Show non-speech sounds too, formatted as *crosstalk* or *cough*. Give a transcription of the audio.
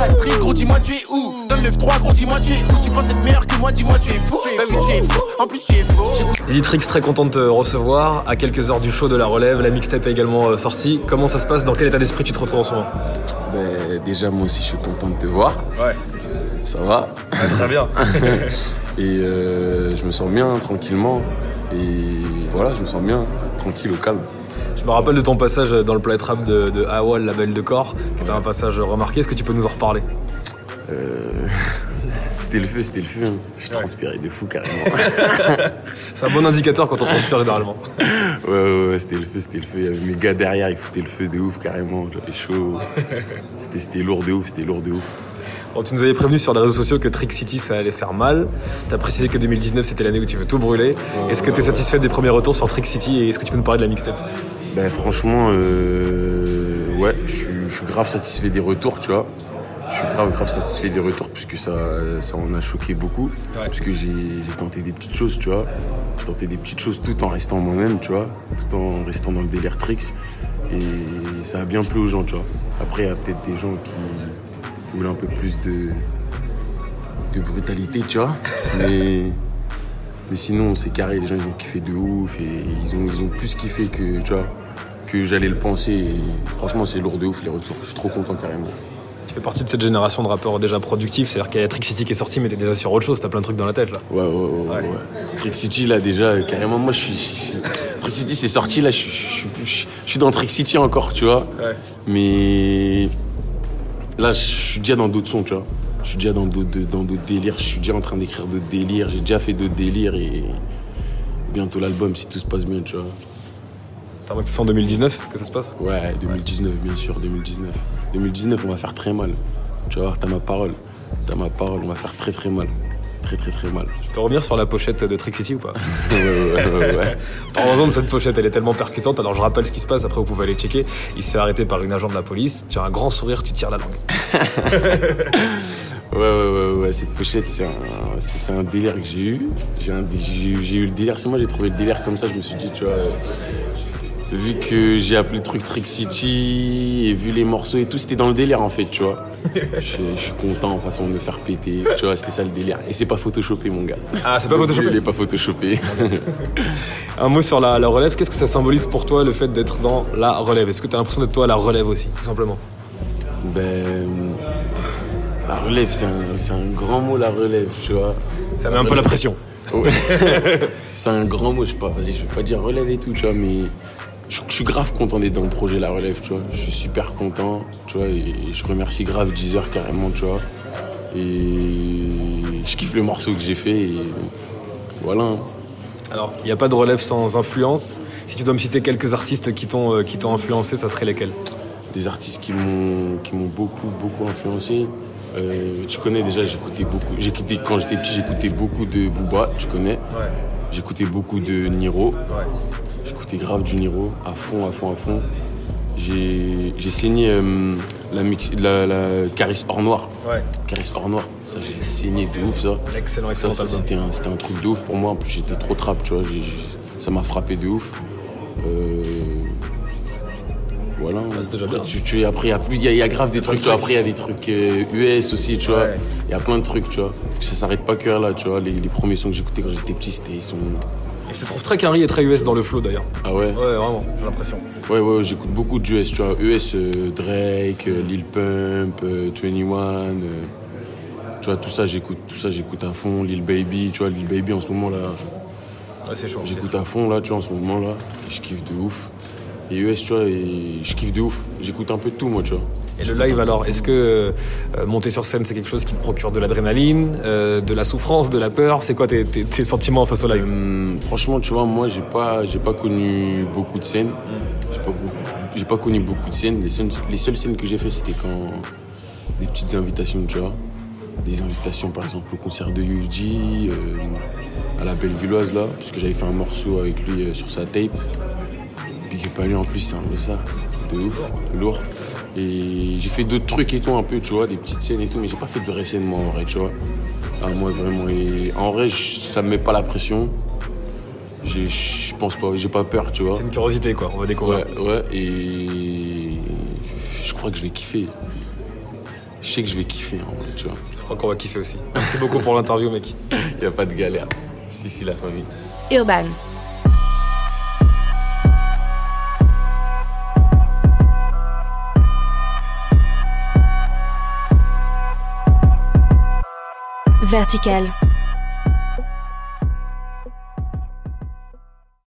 la street, gros, dis-moi tu es où? Donne le 3 gros, dis-moi tu es où? Tu penses être meilleur que moi, dis-moi tu es fou. Bah oui, tu es fou, en plus tu es faux. Editrix, très content de te recevoir. À quelques heures du show de la relève, la mixtape est également euh, sortie. Comment ça se passe? Dans quel état d'esprit tu te retrouves en ce moment? Ben, déjà, moi aussi, je suis content de te voir. Ouais. Ça va? Très bien. *laughs* Et euh, je me sens bien, tranquillement. Et voilà, je me sens bien, tranquille, au calme. Je me rappelle de ton passage dans le plate rap de, de AWA, le label de corps, qui était un passage remarqué. Est-ce que tu peux nous en reparler? C'était le feu, c'était le feu. hein. Je transpirais de fou, carrément. *laughs* C'est un bon indicateur quand on transpire généralement. ouais, ouais, ouais, c'était le feu, c'était le feu. Il y avait mes gars derrière, ils foutaient le feu de ouf, carrément. J'avais chaud. *laughs* C'était lourd de ouf, c'était lourd de ouf. Bon, tu nous avais prévenu sur les réseaux sociaux que Trick City ça allait faire mal. T'as précisé que 2019 c'était l'année où tu veux tout brûler. Est-ce que t'es satisfait des premiers retours sur Trick City et est-ce que tu peux nous parler de la mixtape? Ben franchement, euh, ouais, je suis, grave satisfait des retours, tu vois. Je suis grave, grave satisfait des retours puisque ça, ça en a choqué beaucoup. Ouais. Puisque j'ai j'ai tenté des petites choses, tu vois. J'ai tenté des petites choses tout en restant moi-même, tu vois. Tout en restant dans le délire tricks. Et ça a bien plu aux gens, tu vois. Après, il y a peut-être des gens qui, qui voulaient un peu plus de, de brutalité, tu vois. Mais, mais sinon, c'est carré. Les gens, ils ont kiffé de ouf. Et ils ont, ils ont plus kiffé que, tu vois, que j'allais le penser. Et franchement, c'est lourd de ouf, les retours. Je suis trop content, carrément. Tu fais partie de cette génération de rappeurs déjà productifs, c'est-à-dire qu'il y a Trick City qui est sorti mais t'es déjà sur autre chose, t'as plein de trucs dans la tête là. Ouais, ouais, ouais. ouais, ouais. Trick City, là, déjà, euh, carrément, moi, je suis. Trick City, c'est sorti, là, je suis, je, suis- je- je suis dans Trick City encore, tu vois. Ouais. Mais. Là, je suis déjà dans d'autres sons, tu vois. Je suis déjà dans d'autres dans d'autres délires. Je suis déjà en train d'écrire d'autres délires. J'ai déjà fait d'autres délires et. Bientôt l'album, si tout se passe bien, tu vois. T'as que ce soit en 2019 que ça se passe? Ouais, 2019, bien sûr, 2019. 2019, on va faire très mal. Tu vas voir, t'as ma parole. T'as ma parole, on va faire très très mal. Très très très mal. Tu peux revenir sur la pochette de Trick City ou pas *laughs* ouais, ouais, ouais. *laughs* Parlons-en de cette pochette, elle est tellement percutante. Alors je rappelle ce qui se passe, après vous pouvez aller checker. Il se fait arrêter par une agent de la police, tu as un grand sourire, tu tires la langue. *laughs* Ouais, ouais, ouais, ouais, cette pochette, c'est un, c'est, c'est un délire que j'ai eu. J'ai, eu- le délire, c'est moi j'ai trouvé le délire comme ça, je me suis dit, tu vois, euh, vu que j'ai appelé le truc Trick City et vu les morceaux et tout, c'était dans le délire en fait, tu vois. *laughs* je, je suis content en façon de me faire péter, tu vois, c'était ça le délire. Et c'est pas photoshopé, mon gars. Ah, c'est pas photoshopé Il est pas photoshopé. *laughs* Un mot sur la, la relève, qu'est-ce que ça symbolise pour toi le fait d'être dans la relève? Est-ce que tu as l'impression d'être toi à la relève aussi, tout simplement? Ben, la relève, c'est un, grand mot, la relève, tu vois. Ça met un peu la pression. *laughs* C'est un grand mot, je sais pas, vas-y, je vais pas dire relève et tout, tu vois, mais je, je suis grave content d'être dans le projet La Relève, tu vois. Je suis super content, tu vois, et je remercie grave Deezer carrément, tu vois. Et je kiffe le morceau que j'ai fait et voilà. hein. Alors, il n'y a pas de relève sans influence. Si tu dois me citer quelques artistes qui t'ont euh, qui t'ont influencé, ça serait lesquels? Des artistes qui m'ont qui m'ont beaucoup beaucoup influencé. Euh, tu connais déjà, j'écoutais beaucoup. J'écoutais quand j'étais petit, j'écoutais beaucoup de Booba, tu connais? Ouais. J'écoutais beaucoup de Niro. Ouais. J'écoutais grave du Niro, à fond, à fond, à fond. J'ai saigné euh, la, mix, la, la Caris Or Noir. Ouais. Caris Or Noir, ça j'ai saigné de ouf ça. Excellent, Ça, excellent ça, album. c'était un, c'était un truc de ouf pour moi. En plus, j'étais trop trap, tu vois. ça m'a frappé de ouf. Euh, voilà. c'est déjà Après, bien. Tu, tu- après, il y a y, y grave des trucs, tu vois. Après, il y a des trucs euh, US aussi, tu vois. Ouais. Il y a plein de trucs, tu vois. Ça s'arrête pas que là, tu vois. Les, les premiers sons que j'écoutais quand j'étais petit, c'était ils sont. Et je te trouve très carré et très US dans le flow d'ailleurs. Ah ouais. Ouais, vraiment, j'ai l'impression. Ouais, ouais, j'écoute beaucoup de US, tu vois. US, euh, Drake, euh, Lil Pump, euh, 21, euh, tu vois, tout ça, j'écoute, tout ça, j'écoute à fond. Lil Baby, tu vois, Lil Baby en ce moment là, Ouais, c'est chaud. j'écoute à fond là, tu vois, en ce moment là. Je kiffe de ouf. Et US, tu vois, et je kiffe de ouf. J'écoute un peu de tout, moi, tu vois. Et le live alors, est-ce que euh, monter sur scène c'est quelque chose qui te procure de l'adrénaline, euh, de la souffrance, de la peur? C'est quoi tes, tes- tes sentiments face au live? Hum, franchement, tu vois, moi, j'ai pas, j'ai pas connu beaucoup de scènes. J'ai pas, beaucoup- j'ai pas connu beaucoup de scènes. Les, scènes- les seules scènes que j'ai fait, c'était quand des petites invitations, tu vois. Des invitations, par exemple, au concert de UFG, euh, à la Bellevilloise, là, parce que j'avais fait un morceau avec lui euh, sur sa tape. Big up en plus, c'est un peu ça. De ouf, lourd. Et j'ai fait d'autres trucs et tout, un peu, tu vois, des petites scènes et tout, mais j'ai pas fait de vraies scènes, moi, en vrai, tu vois. Ah, moi, vraiment. Et en vrai, ça me met pas la pression. J'ai- Je pense pas, j'ai pas peur, tu vois. C'est une curiosité quoi, on va découvrir. Ouais, ouais, et je crois que je vais kiffer. je sais que je vais kiffer, en vrai, tu vois. Je crois qu'on va kiffer aussi. Merci beaucoup pour l'interview, mec. *laughs* Il n'y a pas de galère. Si, si, la famille. Urban. Vertical.